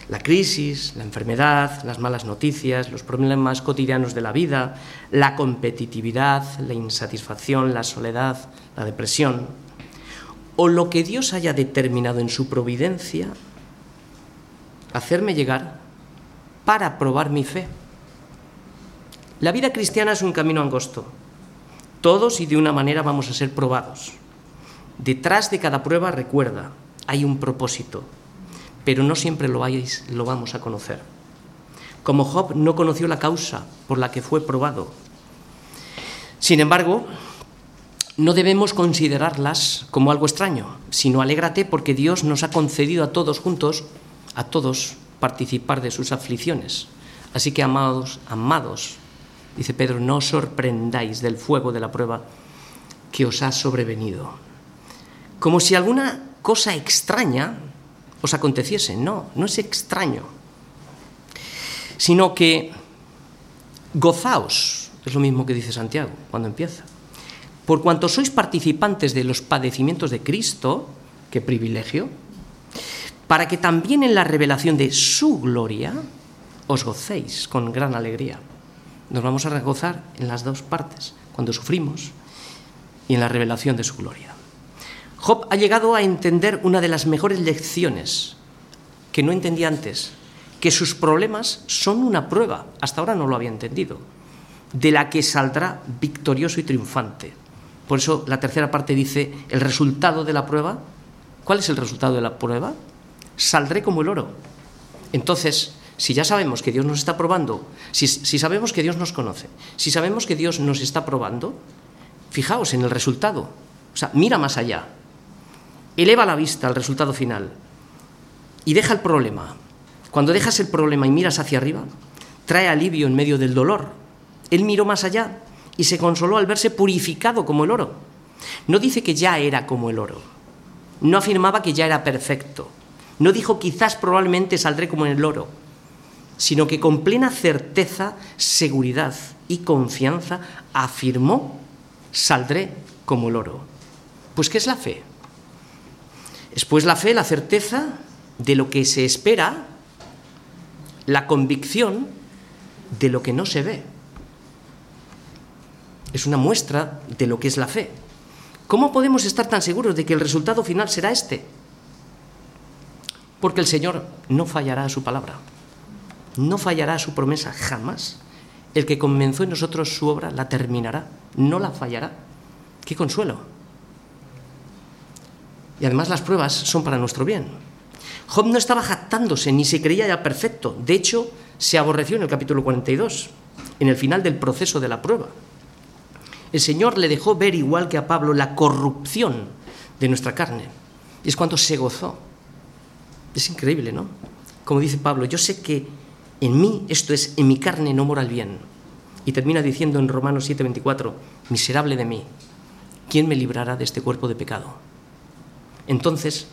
la crisis, la enfermedad, las malas noticias, los problemas cotidianos de la vida, la competitividad, la insatisfacción, la soledad, la depresión, o lo que Dios haya determinado en su providencia, hacerme llegar para probar mi fe. La vida cristiana es un camino angosto. Todos y de una manera vamos a ser probados. Detrás de cada prueba, recuerda, hay un propósito, pero no siempre lo, hayáis, lo vamos a conocer. Como Job no conoció la causa por la que fue probado. Sin embargo, no debemos considerarlas como algo extraño, sino alégrate porque Dios nos ha concedido a todos juntos, a todos, participar de sus aflicciones. Así que, amados, amados, dice Pedro, no os sorprendáis del fuego de la prueba que os ha sobrevenido. Como si alguna cosa extraña os aconteciese. No, no es extraño. Sino que gozaos, es lo mismo que dice Santiago cuando empieza. Por cuanto sois participantes de los padecimientos de Cristo, qué privilegio, para que también en la revelación de su gloria os gocéis con gran alegría. Nos vamos a regozar en las dos partes, cuando sufrimos y en la revelación de su gloria. Job ha llegado a entender una de las mejores lecciones que no entendía antes, que sus problemas son una prueba, hasta ahora no lo había entendido, de la que saldrá victorioso y triunfante. Por eso la tercera parte dice, el resultado de la prueba, ¿cuál es el resultado de la prueba? saldré como el oro. Entonces, si ya sabemos que Dios nos está probando, si, sabemos que Dios nos conoce, si sabemos que Dios nos está probando, fijaos en el resultado. O sea, mira más allá. Eleva la vista al resultado final y deja el problema. Cuando dejas el problema y miras hacia arriba, trae alivio en medio del dolor. Él miró más allá y se consoló al verse purificado como el oro. No dice que ya era como el oro. No afirmaba que ya era perfecto. No dijo quizás probablemente saldré como en el oro, sino que con plena certeza, seguridad y confianza afirmó, saldré como el oro. Pues ¿qué es la fe? Es pues la fe, la certeza de lo que se espera, la convicción de lo que no se ve. Es una muestra de lo que es la fe. ¿Cómo podemos estar tan seguros de que el resultado final será este? Porque el Señor no fallará a su palabra, no fallará su promesa jamás. El que comenzó en nosotros su obra la terminará, no la fallará. ¡Qué consuelo! Y además las pruebas son para nuestro bien. Job no estaba jactándose ni se creía ya perfecto. De hecho, se aborreció en el capítulo 42, en el final del proceso de la prueba. El Señor le dejó ver, igual que a Pablo, la corrupción de nuestra carne. Es cuando se gozó es increíble, ¿no? Como dice Pablo, yo sé que en mí, esto es, en mi carne no mora el bien. Y termina diciendo en Romanos 7:24, miserable de mí, ¿quién me librará de este cuerpo de pecado? Entonces,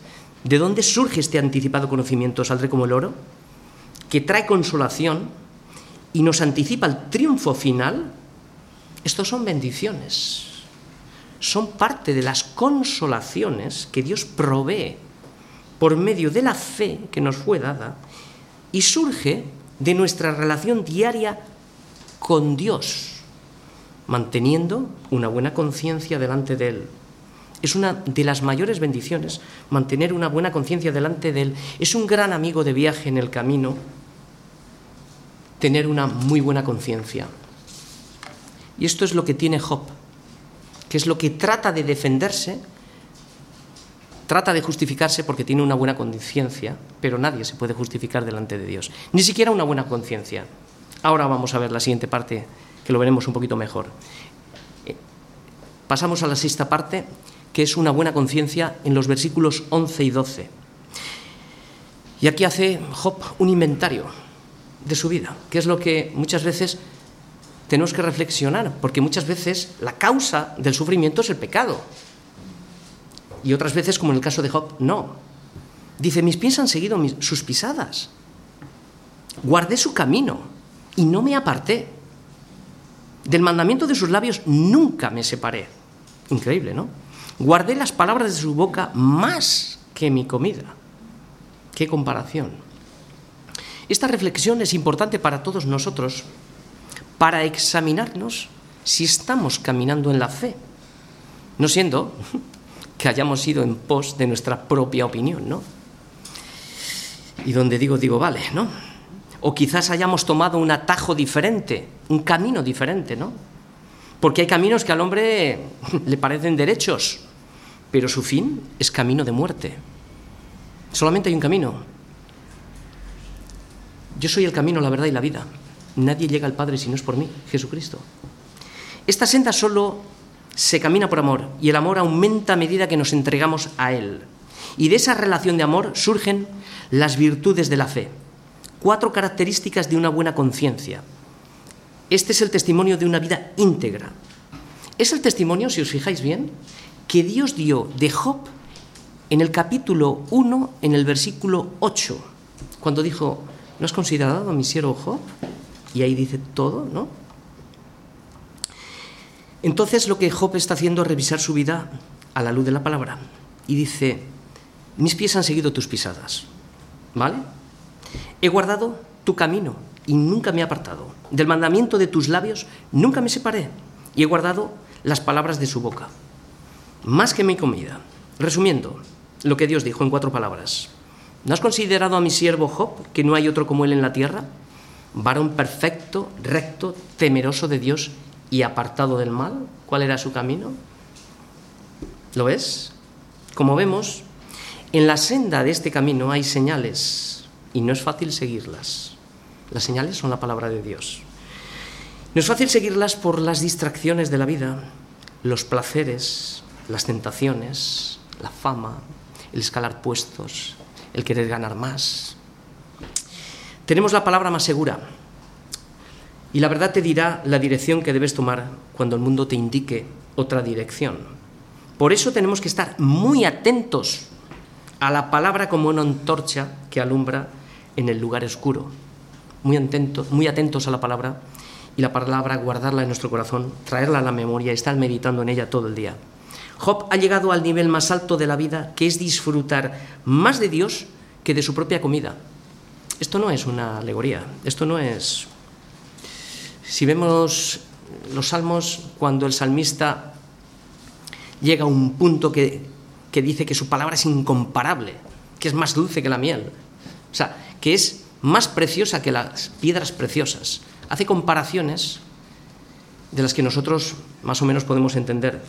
¿de dónde surge este anticipado conocimiento, saldré como el oro? Que trae consolación y nos anticipa el triunfo final. Estos son bendiciones, son parte de las consolaciones que Dios provee por medio de la fe que nos fue dada y surge de nuestra relación diaria con Dios, manteniendo una buena conciencia delante de Él. Es una de las mayores bendiciones mantener una buena conciencia delante de Él. Es un gran amigo de viaje en el camino tener una muy buena conciencia. Y esto es lo que tiene Job, que es lo que trata de defenderse trata de justificarse porque tiene una buena conciencia, pero nadie se puede justificar delante de Dios, ni siquiera una buena conciencia. Ahora vamos a ver la siguiente parte, que lo veremos un poquito mejor. Eh, pasamos a la sexta parte, que es una buena conciencia en los versículos 11 y 12. Y aquí hace Job un inventario de su vida, que es lo que muchas veces tenemos que reflexionar, porque muchas veces la causa del sufrimiento es el pecado. Y otras veces, como en el caso de Job, no. Dice, mis pies han seguido sus pisadas. Guardé su camino y no me aparté. Del mandamiento de sus labios nunca me separé. Increíble, ¿no? Guardé las palabras de su boca más que mi comida. Qué comparación. Esta reflexión es importante para todos nosotros para examinarnos si estamos caminando en la fe, no siendo que hayamos ido en pos de nuestra propia opinión, ¿no? Y donde digo, digo, vale, ¿no? O quizás hayamos tomado un atajo diferente, un camino diferente, ¿no? Porque hay caminos que al hombre le parecen derechos, pero su fin es camino de muerte. Solamente hay un camino. Yo soy el camino, la verdad y la vida. Nadie llega al Padre si no es por mí, Jesucristo. Esta senda solo se camina por amor y el amor aumenta a medida que nos entregamos a Él. Y de esa relación de amor surgen las virtudes de la fe. Cuatro características de una buena conciencia. Este es el testimonio de una vida íntegra. Es el testimonio, si os fijáis bien, que Dios dio de Job en el capítulo 1, en el versículo 8, cuando dijo, ¿no has considerado a mi siervo Job? Y ahí dice todo, ¿no? Entonces lo que Job está haciendo es revisar su vida a la luz de la palabra. Y dice, mis pies han seguido tus pisadas, ¿vale? He guardado tu camino y nunca me he apartado. Del mandamiento de tus labios nunca me separé. Y he guardado las palabras de su boca, más que mi comida. Resumiendo, lo que Dios dijo en cuatro palabras. ¿No has considerado a mi siervo Job, que no hay otro como él en la tierra? varón perfecto, recto, temeroso de Dios y apartado del mal. ¿Cuál era su camino? ¿Lo ves? Como vemos, en la senda de este camino hay señales y no es fácil seguirlas. Las señales son la palabra de Dios. No es fácil seguirlas por las distracciones de la vida, los placeres, las tentaciones, la fama, el escalar puestos, el querer ganar más, tenemos la palabra más segura. Y la verdad te dirá la dirección que debes tomar cuando el mundo te indique otra dirección. Por eso tenemos que estar muy atentos a la palabra como una antorcha que alumbra en el lugar oscuro. Muy atentos, a la palabra y la palabra guardarla en nuestro corazón, traerla a la memoria y estar meditando en ella todo el día. Job ha llegado al nivel más alto de la vida, que es disfrutar más de Dios que de su propia comida. Esto no es una alegoría, esto no es... Si vemos los salmos, cuando el salmista llega a un punto que, que dice que su palabra es incomparable, que es más dulce que la miel, o sea, que es más preciosa que las piedras preciosas. Hace comparaciones de las que nosotros más o menos podemos entender,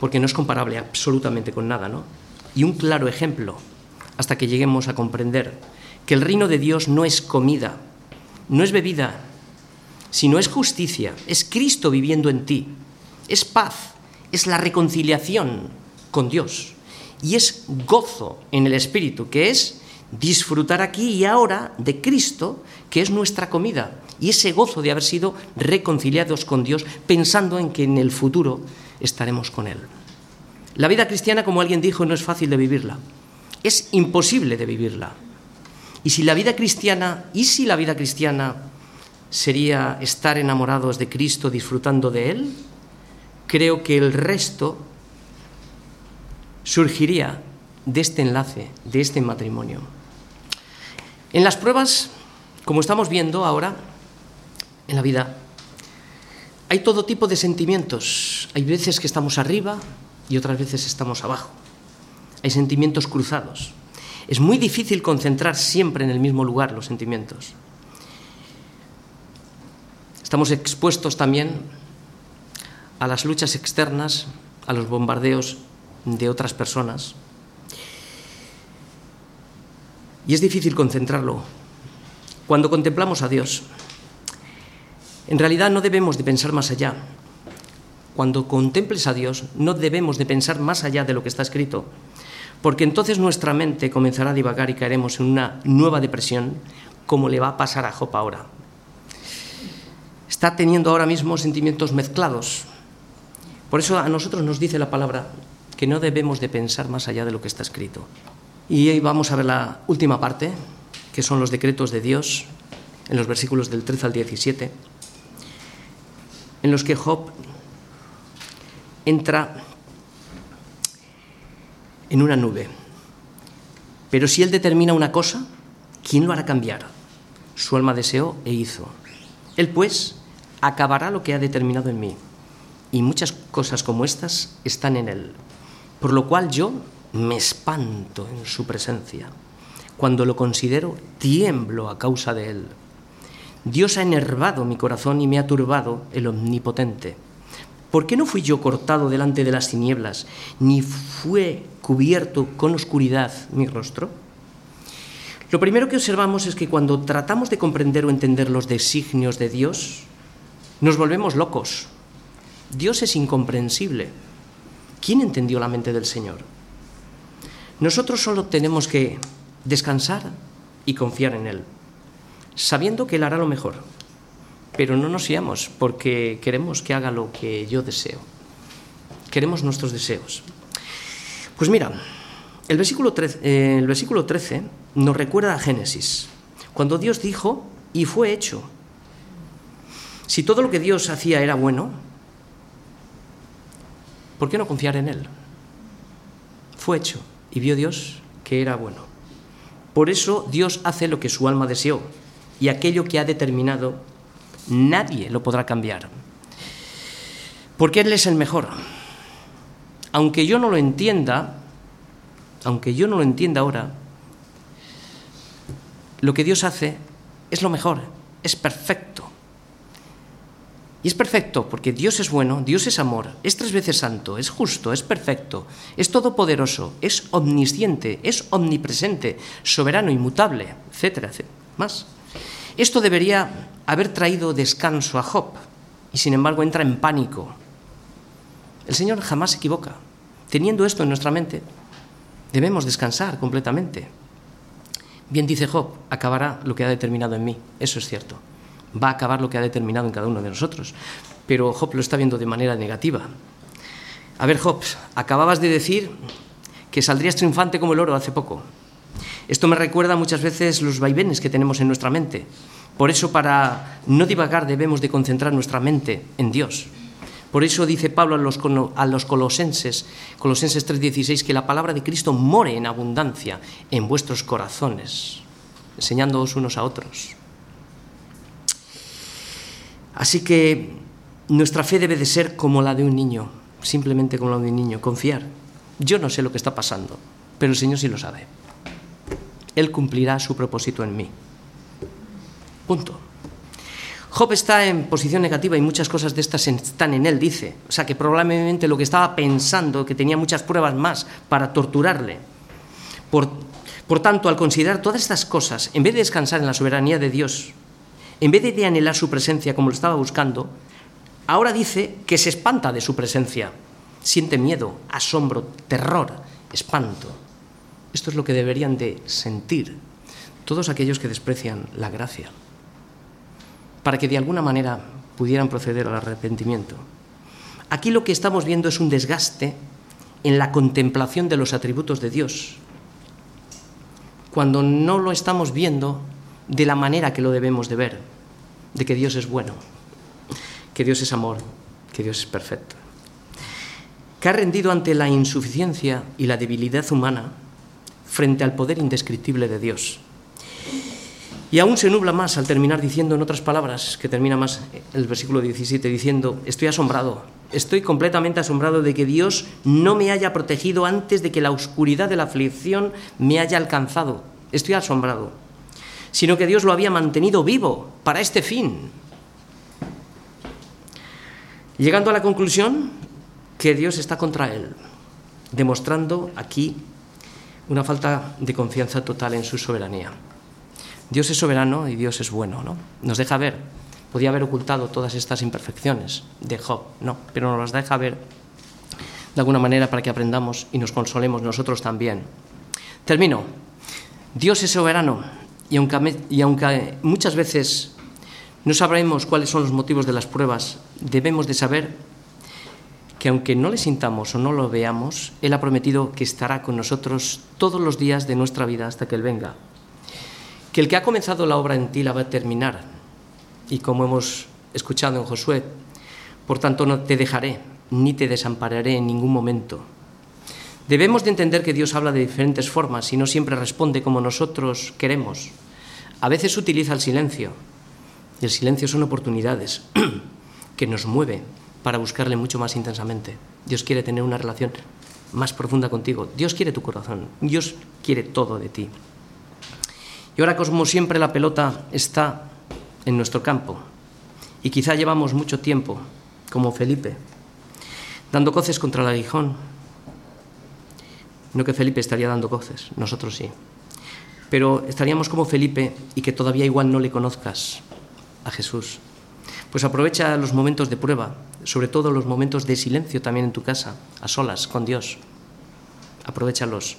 porque no es comparable absolutamente con nada, ¿no? Y un claro ejemplo, hasta que lleguemos a comprender que el reino de Dios no es comida, no es bebida, sino es justicia, es Cristo viviendo en ti, es paz, es la reconciliación con Dios y es gozo en el Espíritu, que es disfrutar aquí y ahora de Cristo, que es nuestra comida, y ese gozo de haber sido reconciliados con Dios, pensando en que en el futuro estaremos con Él. La vida cristiana, como alguien dijo, no es fácil de vivirla, es imposible de vivirla. Y si la vida cristiana, y si la vida cristiana sería estar enamorados de Cristo, disfrutando de Él, creo que el resto surgiría de este enlace, de este matrimonio. En las pruebas, como estamos viendo ahora en la vida, hay todo tipo de sentimientos. Hay veces que estamos arriba y otras veces estamos abajo. Hay sentimientos cruzados. Es muy difícil concentrar siempre en el mismo lugar los sentimientos. Estamos expuestos también a las luchas externas, a los bombardeos de otras personas. Y es difícil concentrarlo. Cuando contemplamos a Dios, en realidad no debemos de pensar más allá. Cuando contemples a Dios, no debemos de pensar más allá de lo que está escrito, porque entonces nuestra mente comenzará a divagar y caeremos en una nueva depresión, como le va a pasar a Job ahora. Está teniendo ahora mismo sentimientos mezclados. Por eso a nosotros nos dice la palabra que no debemos de pensar más allá de lo que está escrito. Y hoy vamos a ver la última parte, que son los decretos de Dios, en los versículos del 13 al 17, en los que Job entra en una nube. Pero si él determina una cosa, ¿quién lo hará cambiar? Su alma deseó e hizo. Él pues acabará lo que ha determinado en mí. Y muchas cosas como estas están en él. Por lo cual yo me espanto en su presencia. Cuando lo considero, tiemblo a causa de él. Dios ha enervado mi corazón y me ha turbado el omnipotente. ¿Por qué no fui yo cortado delante de las tinieblas, ni fue cubierto con oscuridad mi rostro? Lo primero que observamos es que cuando tratamos de comprender o entender los designios de Dios, nos volvemos locos. Dios es incomprensible. ¿Quién entendió la mente del Señor? Nosotros solo tenemos que descansar y confiar en Él, sabiendo que Él hará lo mejor. Pero no nos fiamos porque queremos que haga lo que yo deseo. Queremos nuestros deseos. Pues mira, el versículo 13, eh, el versículo 13 nos recuerda a Génesis, cuando Dios dijo, y fue hecho. Si todo lo que Dios hacía era bueno, ¿por qué no confiar en Él? Fue hecho y vio Dios que era bueno. Por eso Dios hace lo que su alma deseó y aquello que ha determinado nadie lo podrá cambiar. Porque Él es el mejor. Aunque yo no lo entienda, aunque yo no lo entienda ahora, lo que Dios hace es lo mejor, es perfecto. Y es perfecto porque Dios es bueno, Dios es amor, es tres veces santo, es justo, es perfecto, es todopoderoso, es omnisciente, es omnipresente, soberano, inmutable, etcétera, etcétera. Más. Esto debería haber traído descanso a Job y sin embargo entra en pánico. El Señor jamás se equivoca. Teniendo esto en nuestra mente, debemos descansar completamente. Bien dice Job, acabará lo que ha determinado en mí. Eso es cierto va a acabar lo que ha determinado en cada uno de nosotros. Pero Job lo está viendo de manera negativa. A ver, Job, acababas de decir que saldrías triunfante como el oro hace poco. Esto me recuerda muchas veces los vaivenes que tenemos en nuestra mente. Por eso, para no divagar, debemos de concentrar nuestra mente en Dios. Por eso dice Pablo a los, a los colosenses, Colosenses 3:16, que la palabra de Cristo more en abundancia en vuestros corazones, enseñándoos unos a otros. Así que nuestra fe debe de ser como la de un niño, simplemente como la de un niño, confiar. Yo no sé lo que está pasando, pero el Señor sí lo sabe. Él cumplirá su propósito en mí. Punto. Job está en posición negativa y muchas cosas de estas están en él, dice. O sea que probablemente lo que estaba pensando, que tenía muchas pruebas más para torturarle. Por, por tanto, al considerar todas estas cosas, en vez de descansar en la soberanía de Dios, en vez de anhelar su presencia como lo estaba buscando, ahora dice que se espanta de su presencia. Siente miedo, asombro, terror, espanto. Esto es lo que deberían de sentir todos aquellos que desprecian la gracia, para que de alguna manera pudieran proceder al arrepentimiento. Aquí lo que estamos viendo es un desgaste en la contemplación de los atributos de Dios, cuando no lo estamos viendo de la manera que lo debemos de ver, de que Dios es bueno, que Dios es amor, que Dios es perfecto, que ha rendido ante la insuficiencia y la debilidad humana frente al poder indescriptible de Dios. Y aún se nubla más al terminar diciendo, en otras palabras, que termina más el versículo 17, diciendo, estoy asombrado, estoy completamente asombrado de que Dios no me haya protegido antes de que la oscuridad de la aflicción me haya alcanzado. Estoy asombrado sino que Dios lo había mantenido vivo para este fin. Llegando a la conclusión que Dios está contra él, demostrando aquí una falta de confianza total en su soberanía. Dios es soberano y Dios es bueno, ¿no? Nos deja ver. Podía haber ocultado todas estas imperfecciones de Job, no, pero nos las deja ver de alguna manera para que aprendamos y nos consolemos nosotros también. Termino. Dios es soberano y aunque, muchas veces no sabremos cuáles son los motivos de las pruebas, debemos de saber que aunque no le sintamos o no lo veamos, Él ha prometido que estará con nosotros todos los días de nuestra vida hasta que Él venga. Que el que ha comenzado la obra en ti la va a terminar. Y como hemos escuchado en Josué, por tanto no te dejaré ni te desampararé en ningún momento. Debemos de entender que Dios habla de diferentes formas y no siempre responde como nosotros queremos. A veces utiliza el silencio. Y el silencio son oportunidades que nos mueve para buscarle mucho más intensamente. Dios quiere tener una relación más profunda contigo. Dios quiere tu corazón. Dios quiere todo de ti. Y ahora, como siempre, la pelota está en nuestro campo. Y quizá llevamos mucho tiempo, como Felipe, dando coces contra el aguijón. No que Felipe estaría dando coces, nosotros sí. Pero estaríamos como Felipe y que todavía igual no le conozcas a Jesús. Pues aprovecha los momentos de prueba, sobre todo los momentos de silencio también en tu casa, a solas, con Dios. Aprovechalos.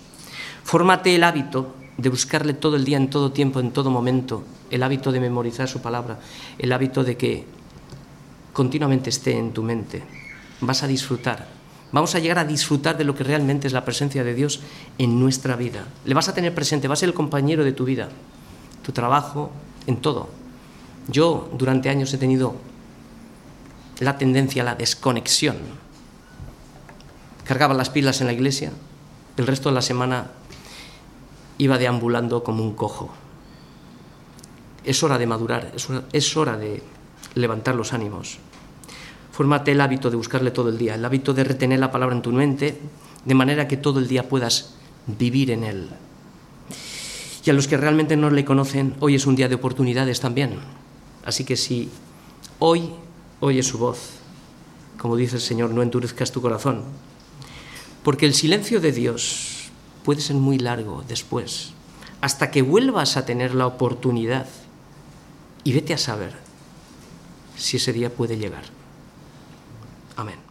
Fórmate el hábito de buscarle todo el día, en todo tiempo, en todo momento, el hábito de memorizar su palabra, el hábito de que continuamente esté en tu mente. Vas a disfrutar. Vamos a llegar a disfrutar de lo que realmente es la presencia de Dios en nuestra vida. Le vas a tener presente, va a ser el compañero de tu vida, tu trabajo, en todo. Yo durante años he tenido la tendencia a la desconexión. Cargaba las pilas en la iglesia, el resto de la semana iba deambulando como un cojo. Es hora de madurar, es hora, de levantar los ánimos. Fórmate el hábito de buscarle todo el día, el hábito de retener la palabra en tu mente, de manera que todo el día puedas vivir en él. Y a los que realmente no le conocen, hoy es un día de oportunidades también. Así que si hoy oyes su voz, como dice el Señor, no endurezcas tu corazón, porque el silencio de Dios puede ser muy largo después, hasta que vuelvas a tener la oportunidad y vete a saber si ese día puede llegar. Amén.